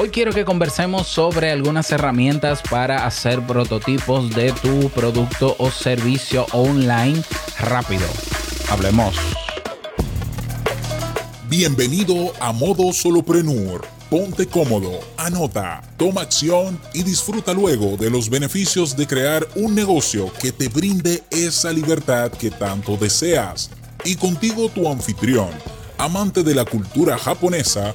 Hoy quiero que conversemos sobre algunas herramientas para hacer prototipos de tu producto o servicio online rápido. Hablemos. Bienvenido a Modo Soloprenur. Ponte cómodo, anota, toma acción y disfruta luego de los beneficios de crear un negocio que te brinde esa libertad que tanto deseas. Y contigo tu anfitrión amante de la cultura japonesa,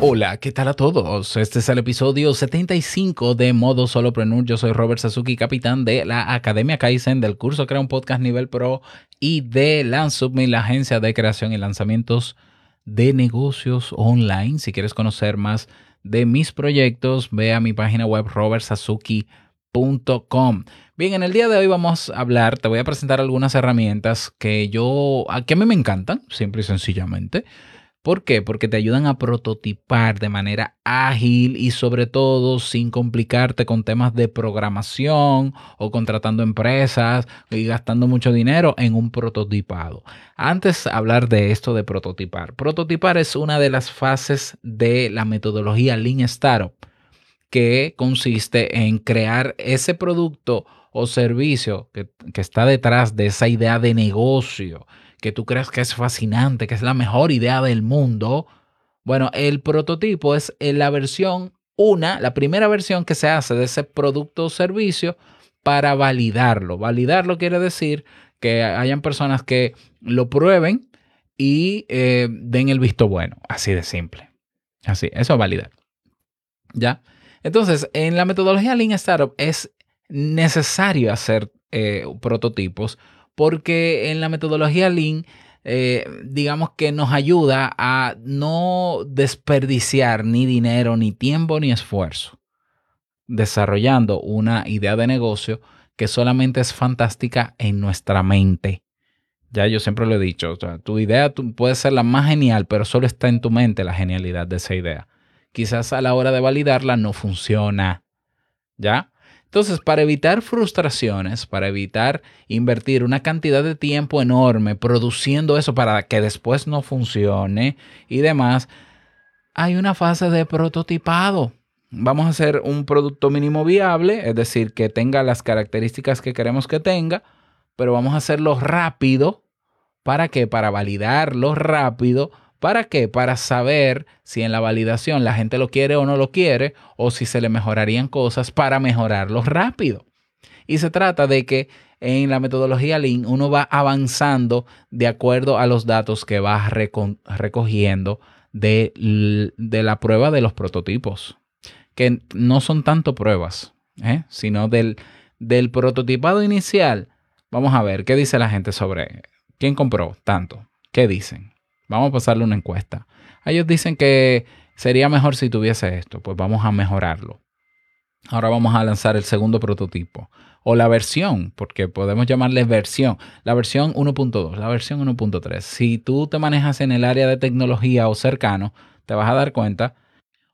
Hola, ¿qué tal a todos? Este es el episodio 75 de Modo Solopreneur. Yo soy Robert Sasuki, capitán de la Academia Kaizen, del curso Crea un Podcast Nivel Pro y de Lansubme, la agencia de creación y lanzamientos de negocios online. Si quieres conocer más de mis proyectos, ve a mi página web robertsazuki.com. Bien, en el día de hoy vamos a hablar, te voy a presentar algunas herramientas que yo, que a mí me encantan, simple y sencillamente. ¿Por qué? Porque te ayudan a prototipar de manera ágil y sobre todo sin complicarte con temas de programación o contratando empresas y gastando mucho dinero en un prototipado. Antes hablar de esto de prototipar, prototipar es una de las fases de la metodología Lean Startup que consiste en crear ese producto o servicio que, que está detrás de esa idea de negocio que tú creas que es fascinante, que es la mejor idea del mundo. Bueno, el prototipo es la versión una, la primera versión que se hace de ese producto o servicio para validarlo. Validarlo quiere decir que hayan personas que lo prueben y eh, den el visto bueno, así de simple. Así, eso es validar. ¿Ya? Entonces, en la metodología Lean Startup es necesario hacer eh, prototipos porque en la metodología Lean, eh, digamos que nos ayuda a no desperdiciar ni dinero, ni tiempo, ni esfuerzo, desarrollando una idea de negocio que solamente es fantástica en nuestra mente. Ya yo siempre lo he dicho, tu idea puede ser la más genial, pero solo está en tu mente la genialidad de esa idea. Quizás a la hora de validarla no funciona. ¿Ya? Entonces, para evitar frustraciones, para evitar invertir una cantidad de tiempo enorme produciendo eso para que después no funcione y demás, hay una fase de prototipado. Vamos a hacer un producto mínimo viable, es decir, que tenga las características que queremos que tenga, pero vamos a hacerlo rápido. ¿Para qué? Para validarlo rápido ¿Para qué? Para saber si en la validación la gente lo quiere o no lo quiere, o si se le mejorarían cosas para mejorarlo rápido. Y se trata de que en la metodología Lean uno va avanzando de acuerdo a los datos que va recogiendo de, la prueba de los prototipos, que no son tanto pruebas, ¿eh? sino del prototipado inicial. Vamos a ver qué dice la gente sobre quién compró tanto, qué dicen. Vamos a pasarle una encuesta. Ellos dicen que sería mejor si tuviese esto. Pues vamos a mejorarlo. Ahora vamos a lanzar el segundo prototipo. O la versión, porque podemos llamarle versión. La versión 1.2, la versión 1.3. Si tú te manejas en el área de tecnología o cercano, te vas a dar cuenta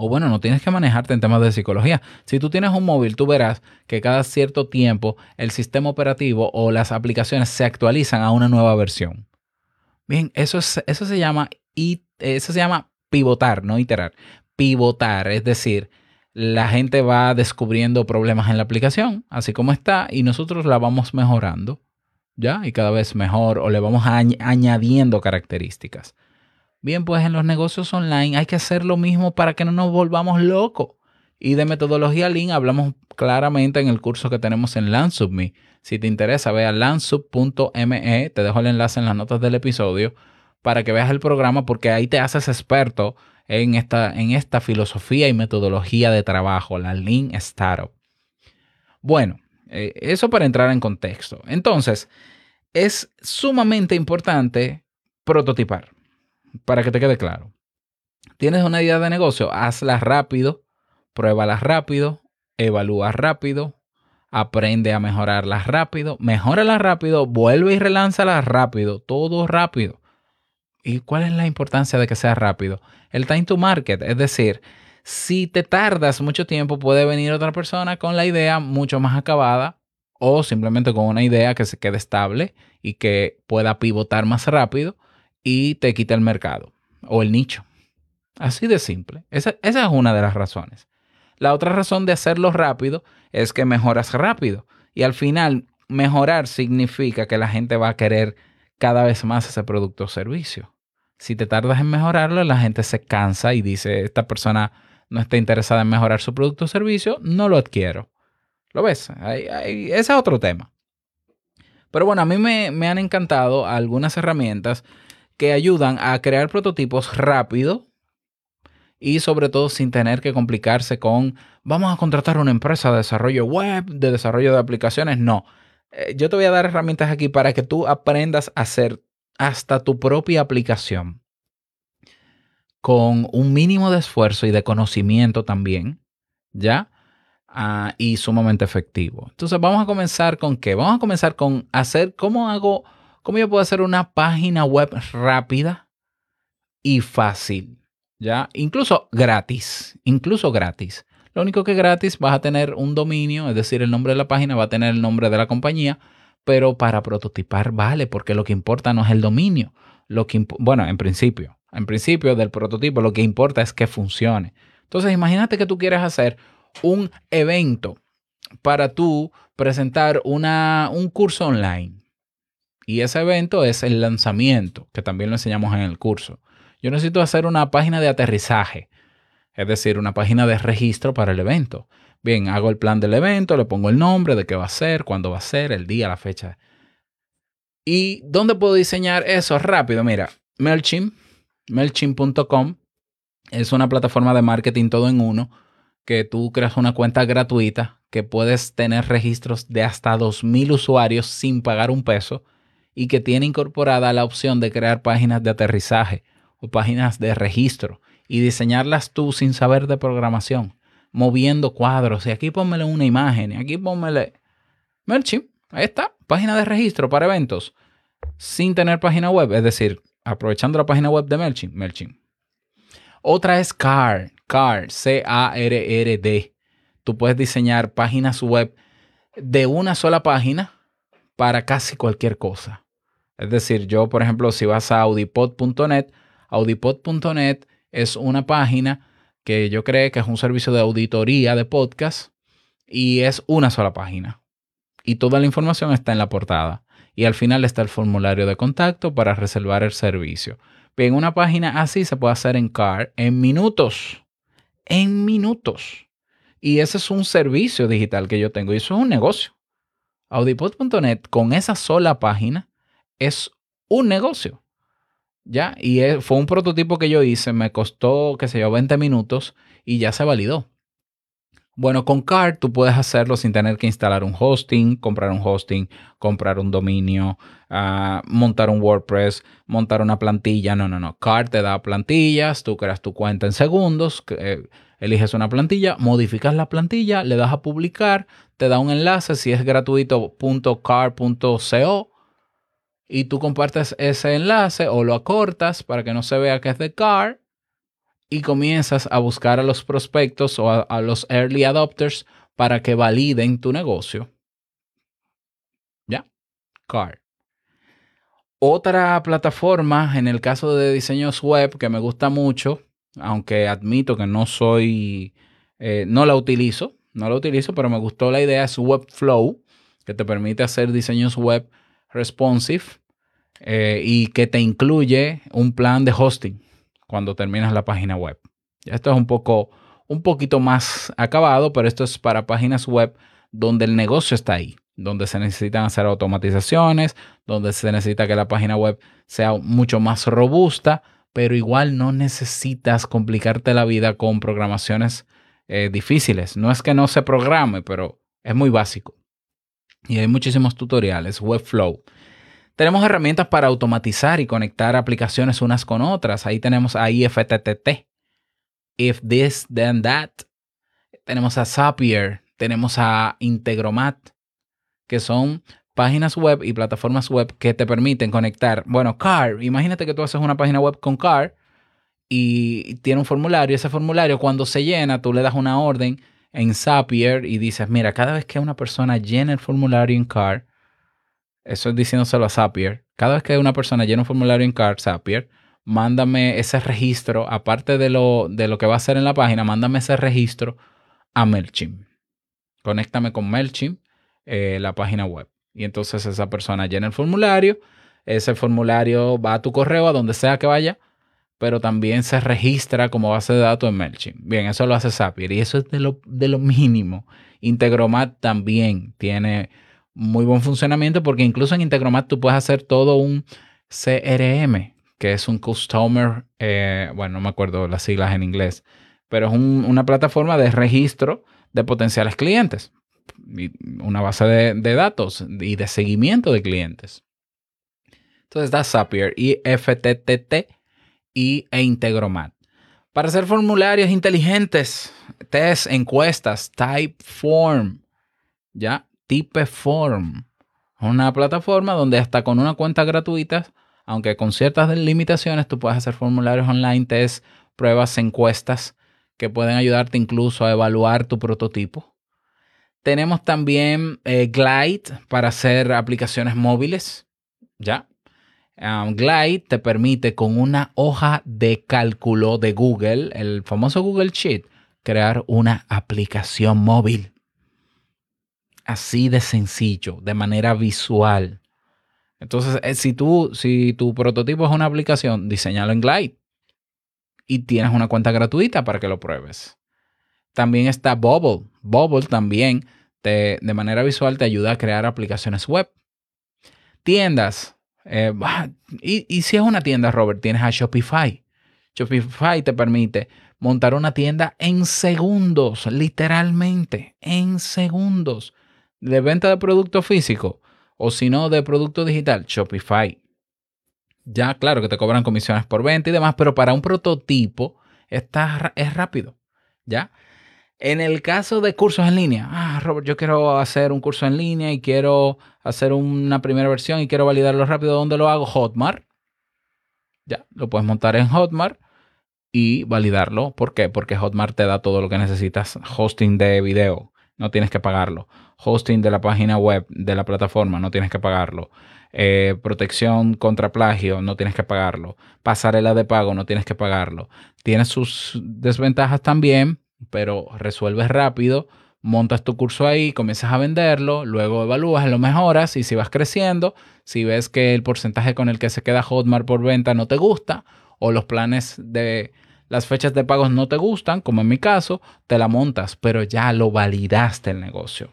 o bueno, no tienes que manejarte en temas de psicología. Si tú tienes un móvil, tú verás que cada cierto tiempo el sistema operativo o las aplicaciones se actualizan a una nueva versión. Bien, eso, es, eso, se llama, eso se llama pivotar, no iterar. Pivotar, es decir, la gente va descubriendo problemas en la aplicación, así como está, y nosotros la vamos mejorando, ¿ya? Y cada vez mejor, o le vamos añadiendo características. Bien, pues en los negocios online hay que hacer lo mismo para que no nos volvamos locos. Y de metodología Lean hablamos claramente en el curso que tenemos en LandSubMe. Si te interesa, ve a landsub.me, te dejo el enlace en las notas del episodio para que veas el programa porque ahí te haces experto en esta, en esta filosofía y metodología de trabajo, la Lean Startup. Bueno, eh, eso para entrar en contexto. Entonces, es sumamente importante prototipar, para que te quede claro. Tienes una idea de negocio, hazla rápido, pruébala rápido, evalúa rápido, aprende a mejorarlas rápido, mejórala rápido, vuelve y relánzala rápido, todo rápido. ¿Y cuál es la importancia de que sea rápido? El time to market, es decir, si te tardas mucho tiempo, puede venir otra persona con la idea mucho más acabada o simplemente con una idea que se quede estable y que pueda pivotar más rápido y te quita el mercado o el nicho. Así de simple. Esa es una de las razones. La otra razón de hacerlo rápido es que mejoras rápido. Y al final, mejorar significa que la gente va a querer cada vez más ese producto o servicio. Si te tardas en mejorarlo, la gente se cansa y dice, esta persona no está interesada en mejorar su producto o servicio, no lo adquiero. ¿Lo ves? ese es otro tema. Pero bueno, a mí me, me han encantado algunas herramientas que ayudan a crear prototipos rápido y sobre todo sin tener que complicarse con vamos a contratar una empresa de desarrollo web, de desarrollo de aplicaciones. No, eh, yo te voy a dar herramientas aquí para que tú aprendas a hacer hasta tu propia aplicación con un mínimo de esfuerzo y de conocimiento también, ¿ya? Ah, y sumamente efectivo. Entonces vamos a comenzar con qué? Vamos a comenzar con hacer, ¿cómo hago, cómo yo puedo hacer una página web rápida y fácil? ¿Ya? Incluso gratis, incluso gratis. Lo único que gratis vas a tener un dominio, es decir, el nombre de la página va a tener el nombre de la compañía, pero para prototipar vale, porque lo que importa no es el dominio. Lo que bueno, en principio, en principio del prototipo, lo que importa es que funcione. Entonces, imagínate que tú quieres hacer un evento para tú presentar una, un curso online. Y ese evento es el lanzamiento, que también lo enseñamos en el curso. Yo necesito hacer una página de aterrizaje es decir, una página de registro para el evento. Bien, hago el plan del evento, le pongo el nombre de qué va a ser, cuándo va a ser, el día, la fecha. ¿Y dónde puedo diseñar eso rápido? Mira, MailChimp, MailChimp.com es una plataforma de marketing todo en uno que tú creas una cuenta gratuita que puedes tener registros de hasta 2.000 usuarios sin pagar un peso y que tiene incorporada la opción de crear páginas de aterrizaje o páginas de registro y diseñarlas tú sin saber de programación, moviendo cuadros. Y aquí pónmele una imagen, y aquí pónmele MailChimp. Ahí está, página de registro para eventos, sin tener página web, es decir, aprovechando la página web de MailChimp. MailChimp. Otra es CARD, CARD, C-A-R-R-D. Tú puedes diseñar páginas web de una sola página para casi cualquier cosa. Es decir, yo, por ejemplo, si vas a audipod.net, audipod.net es una página que yo creo que es un servicio de auditoría de podcast y es una sola página. Y toda la información está en la portada. Y al final está el formulario de contacto para reservar el servicio. Bien, una página así se puede hacer en CAR en minutos. En minutos. Y ese es un servicio digital que yo tengo y eso es un negocio. Audipod.net con esa sola página es un negocio. Ya, y fue un prototipo que yo hice, me costó, qué sé yo, 20 minutos y ya se validó. Bueno, con Card tú puedes hacerlo sin tener que instalar un hosting, comprar un hosting, comprar un dominio, ah, montar un WordPress, montar una plantilla. No, no, no. Card te da plantillas, tú creas tu cuenta en segundos, eh, eliges una plantilla, modificas la plantilla, le das a publicar, te da un enlace si es gratuito .card.co y tú compartes ese enlace o lo acortas para que no se vea que es de car y comienzas a buscar a los prospectos o a, los early adopters para que validen tu negocio. ¿Ya? Car. Otra plataforma, en el caso de diseños web, que me gusta mucho, aunque admito que no soy, eh, no la utilizo, no la utilizo, pero me gustó la idea, es Webflow, que te permite hacer diseños web responsive eh, y que te incluye un plan de hosting cuando terminas la página web. Esto es un poco, un poquito más acabado, pero esto es para páginas web donde el negocio está ahí, donde se necesitan hacer automatizaciones, donde se necesita que la página web sea mucho más robusta, pero igual no necesitas complicarte la vida con programaciones eh, difíciles. No es que no se programe, pero es muy básico. Y hay muchísimos tutoriales, Webflow. Tenemos herramientas para automatizar y conectar aplicaciones unas con otras. Ahí tenemos a IFTTT, If This, Then That. Tenemos a Zapier, tenemos a Integromat, que son páginas web y plataformas web que te permiten conectar. Bueno, Car, imagínate que tú haces una página web con Car y tiene un formulario. Ese formulario, cuando se llena, tú le das una orden en Zapier y dices: Mira, cada vez que una persona llena el formulario en Car, eso es diciéndoselo a Zapier, cada vez que una persona llena un formulario en Car, Zapier, mándame ese registro, aparte de lo, de lo que va a hacer en la página, mándame ese registro a MailChimp. Conéctame con MailChimp, eh, la página web. Y entonces esa persona llena el formulario, ese formulario va a tu correo, a donde sea que vaya, pero también se registra como base de datos en MailChimp. Bien, eso lo hace Zapier y eso es de lo, de lo mínimo. Integromat también tiene muy buen funcionamiento porque incluso en Integromat tú puedes hacer todo un CRM, que es un Customer, eh, bueno, no me acuerdo las siglas en inglés, pero es una plataforma de registro de potenciales clientes una base de, datos y de seguimiento de clientes. Entonces da Zapier y FTTT y, e Integromat. Para hacer formularios inteligentes, test, encuestas, Typeform, ¿ya? Typeform. Una plataforma donde hasta con una cuenta gratuita, aunque con ciertas limitaciones, tú puedes hacer formularios online, test, pruebas, encuestas que pueden ayudarte incluso a evaluar tu prototipo. Tenemos también eh, Glide para hacer aplicaciones móviles. ¿Ya? Um, Glide te permite con una hoja de cálculo de Google, el famoso Google Sheet, crear una aplicación móvil. Así de sencillo, de manera visual. Entonces, eh, si, tú, si tu prototipo es una aplicación, diseñalo en Glide. Y tienes una cuenta gratuita para que lo pruebes. También está Bubble. Bubble también de manera visual te ayuda a crear aplicaciones web. Tiendas. Eh, y, y si es una tienda, Robert, tienes a Shopify. Shopify te permite montar una tienda en segundos, literalmente, en segundos, de venta de producto físico o si no de producto digital, Shopify. Ya, claro que te cobran comisiones por venta y demás, pero para un prototipo está, es rápido. ¿Ya? En el caso de cursos en línea, ah, Robert, yo quiero hacer un curso en línea y quiero hacer una primera versión y quiero validarlo rápido. ¿Dónde lo hago? Hotmart. Ya, lo puedes montar en Hotmart y validarlo. ¿Por qué? Porque Hotmart te da todo lo que necesitas. Hosting de video, no tienes que pagarlo. Hosting de la página web de la plataforma, no tienes que pagarlo. Eh, protección contra plagio, no tienes que pagarlo. Pasarela de pago, no tienes que pagarlo. Tiene sus desventajas también, pero resuelves rápido, montas tu curso ahí, comienzas a venderlo, luego evalúas, lo mejoras y si vas creciendo, si ves que el porcentaje con el que se queda Hotmart por venta no te gusta o los planes de las fechas de pagos no te gustan, como en mi caso, te la montas, pero ya lo validaste el negocio.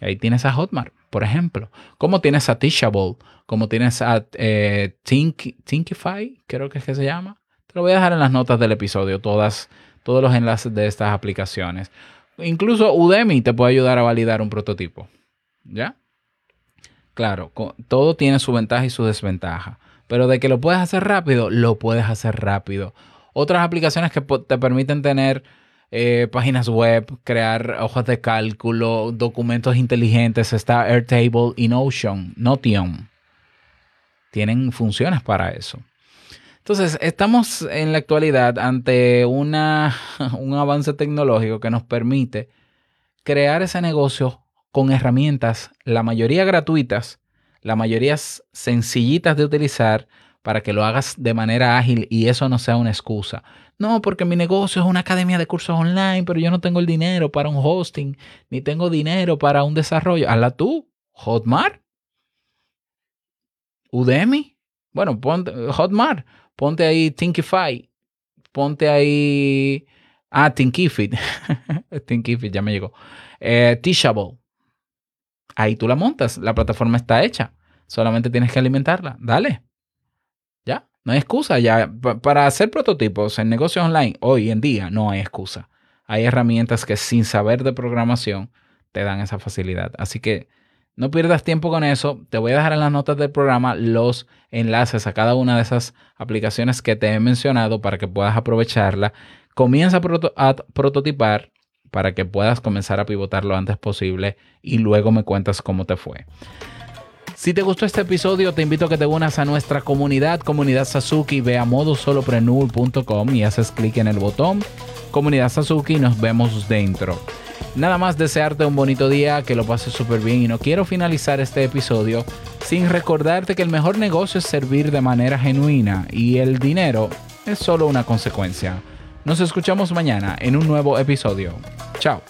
Ahí tienes a Hotmart, por ejemplo. Como tienes a Teachable, como tienes a eh, Thinkify, creo que es que se llama. Te lo voy a dejar en las notas del episodio, todas todos los enlaces de estas aplicaciones. Incluso Udemy te puede ayudar a validar un prototipo. ¿Ya? Claro, todo tiene su ventaja y su desventaja. Pero de que lo puedes hacer rápido, lo puedes hacer rápido. Otras aplicaciones que te permiten tener eh, páginas web, crear hojas de cálculo, documentos inteligentes, está Airtable y Notion, Notion. Tienen funciones para eso. Entonces, estamos en la actualidad ante una, un avance tecnológico que nos permite crear ese negocio con herramientas, la mayoría gratuitas, la mayoría sencillitas de utilizar para que lo hagas de manera ágil y eso no sea una excusa. No, porque mi negocio es una academia de cursos online, pero yo no tengo el dinero para un hosting, ni tengo dinero para un desarrollo. Hazla tú, Hotmart, Udemy, bueno, Hotmart ponte ahí Thinkify, ponte ahí, ah, Thinkifit, Thinkifit ya me llegó, eh, Teachable. Ahí tú la montas, la plataforma está hecha, solamente tienes que alimentarla, dale. Ya, no hay excusa, ya, para hacer prototipos en negocios online, hoy en día no hay excusa. Hay herramientas que sin saber de programación te dan esa facilidad. Así que no pierdas tiempo con eso. Te voy a dejar en las notas del programa los enlaces a cada una de esas aplicaciones que te he mencionado para que puedas aprovecharla. Comienza a, prototipar para que puedas comenzar a pivotar lo antes posible y luego me cuentas cómo te fue. Si te gustó este episodio, te invito a que te unas a nuestra comunidad, comunidad Sasuki, ve a y haces clic en el botón comunidad Sasuki y nos vemos dentro. Nada más desearte un bonito día, que lo pases súper bien y no quiero finalizar este episodio sin recordarte que el mejor negocio es servir de manera genuina y el dinero es solo una consecuencia. Nos escuchamos mañana en un nuevo episodio. Chao.